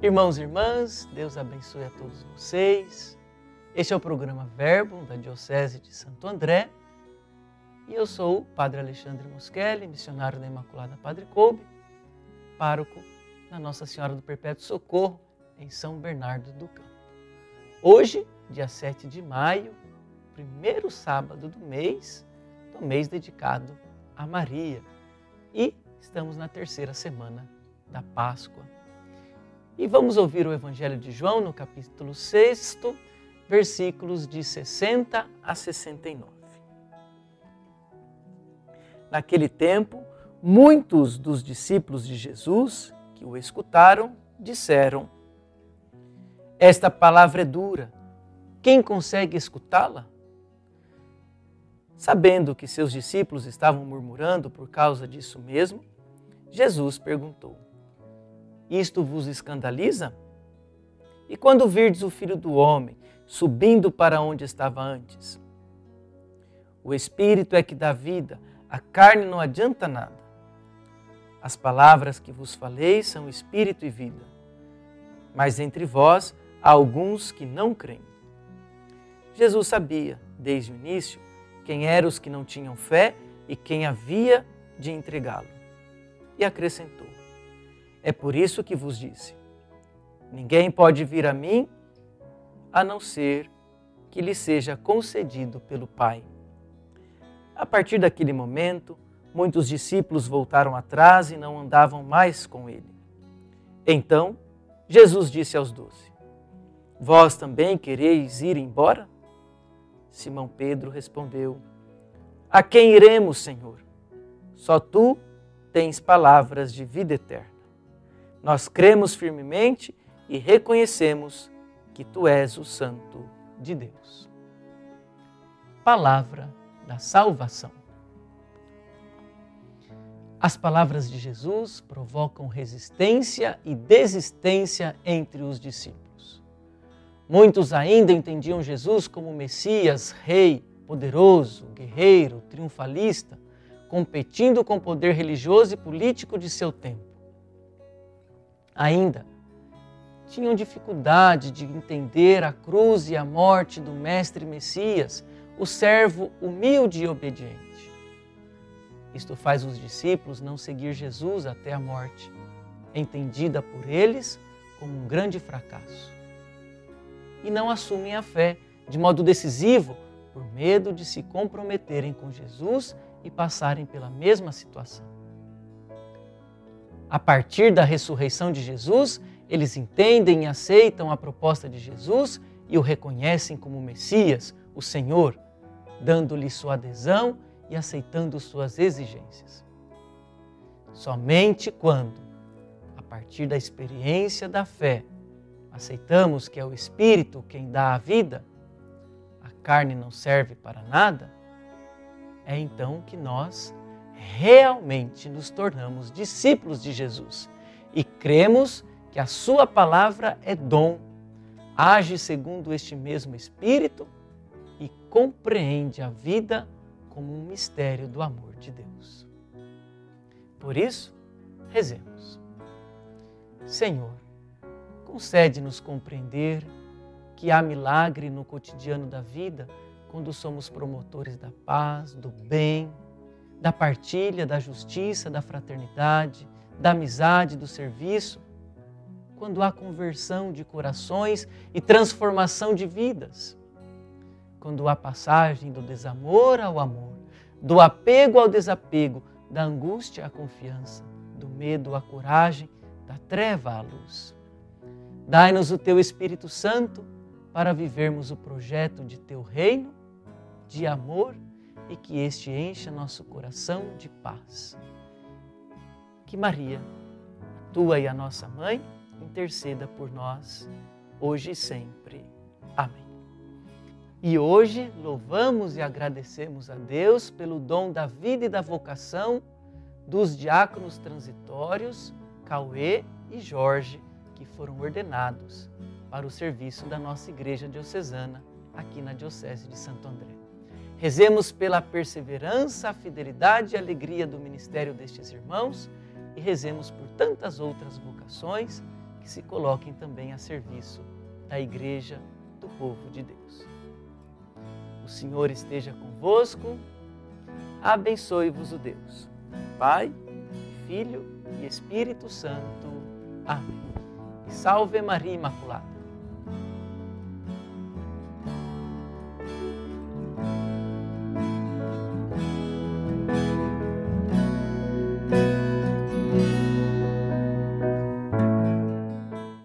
Irmãos e irmãs, Deus abençoe a todos vocês. Este é o programa Verbo da Diocese de Santo André e eu sou o Padre Alexandre Muschelli, missionário da Imaculada Padre Coube, pároco na Nossa Senhora do Perpétuo Socorro, em São Bernardo do Campo. Hoje, dia 7 de maio, primeiro sábado do mês, do mês dedicado a Maria, e estamos na terceira semana da Páscoa. E vamos ouvir o Evangelho de João no capítulo 6, versículos de 60 a 69. Naquele tempo, muitos dos discípulos de Jesus que o escutaram disseram: Esta palavra é dura, quem consegue escutá-la? Sabendo que seus discípulos estavam murmurando por causa disso mesmo, Jesus perguntou: isto vos escandaliza? E quando virdes o filho do homem subindo para onde estava antes? O espírito é que dá vida, a carne não adianta nada. As palavras que vos falei são espírito e vida. Mas entre vós há alguns que não creem. Jesus sabia, desde o início, quem eram os que não tinham fé e quem havia de entregá-lo. E acrescentou: é por isso que vos disse: Ninguém pode vir a mim a não ser que lhe seja concedido pelo Pai. A partir daquele momento, muitos discípulos voltaram atrás e não andavam mais com ele. Então, Jesus disse aos doze: Vós também quereis ir embora? Simão Pedro respondeu: A quem iremos, Senhor? Só tu tens palavras de vida eterna. Nós cremos firmemente e reconhecemos que tu és o Santo de Deus. Palavra da salvação. As palavras de Jesus provocam resistência e desistência entre os discípulos. Muitos ainda entendiam Jesus como Messias, rei, poderoso, guerreiro, triunfalista, competindo com o poder religioso e político de seu tempo ainda tinham dificuldade de entender a cruz e a morte do Mestre Messias, o servo humilde e obediente. Isto faz os discípulos não seguir Jesus até a morte, entendida por eles como um grande fracasso. E não assumem a fé de modo decisivo por medo de se comprometerem com Jesus e passarem pela mesma situação. A partir da ressurreição de Jesus, eles entendem e aceitam a proposta de Jesus e o reconhecem como Messias, o Senhor, dando-lhe sua adesão e aceitando suas exigências. Somente quando, a partir da experiência da fé, aceitamos que é o Espírito quem dá a vida, a carne não serve para nada, é então que nós realmente nos tornamos discípulos de Jesus e cremos que a Sua palavra é dom, age segundo este mesmo Espírito e compreende a vida como um mistério do amor de Deus. Por isso, rezemos. Senhor, concede-nos compreender que há milagre no cotidiano da vida quando somos promotores da paz, do bem, da partilha, da justiça, da fraternidade, da amizade, do serviço, quando há conversão de corações e transformação de vidas, quando há passagem do desamor ao amor, do apego ao desapego, da angústia à confiança, do medo à coragem, da treva à luz. Dai-nos o teu Espírito Santo para vivermos o projeto de teu reino, de amor e que este encha nosso coração de paz. Que Maria, tua e a nossa mãe, interceda por nós, hoje e sempre. Amém. E hoje louvamos e agradecemos a Deus pelo dom da vida e da vocação dos diáconos transitórios Cauê e Jorge, que foram ordenados para o serviço da nossa Igreja Diocesana aqui na Diocese de Santo André. Rezemos pela perseverança, a fidelidade e alegria do ministério destes irmãos e rezemos por tantas outras vocações que que se coloquem também a serviço da Igreja do povo de Deus. O Senhor esteja convosco, abençoe-vos o Deus, Pai, Filho e Espírito Santo. Amém. E salve Maria Imaculada.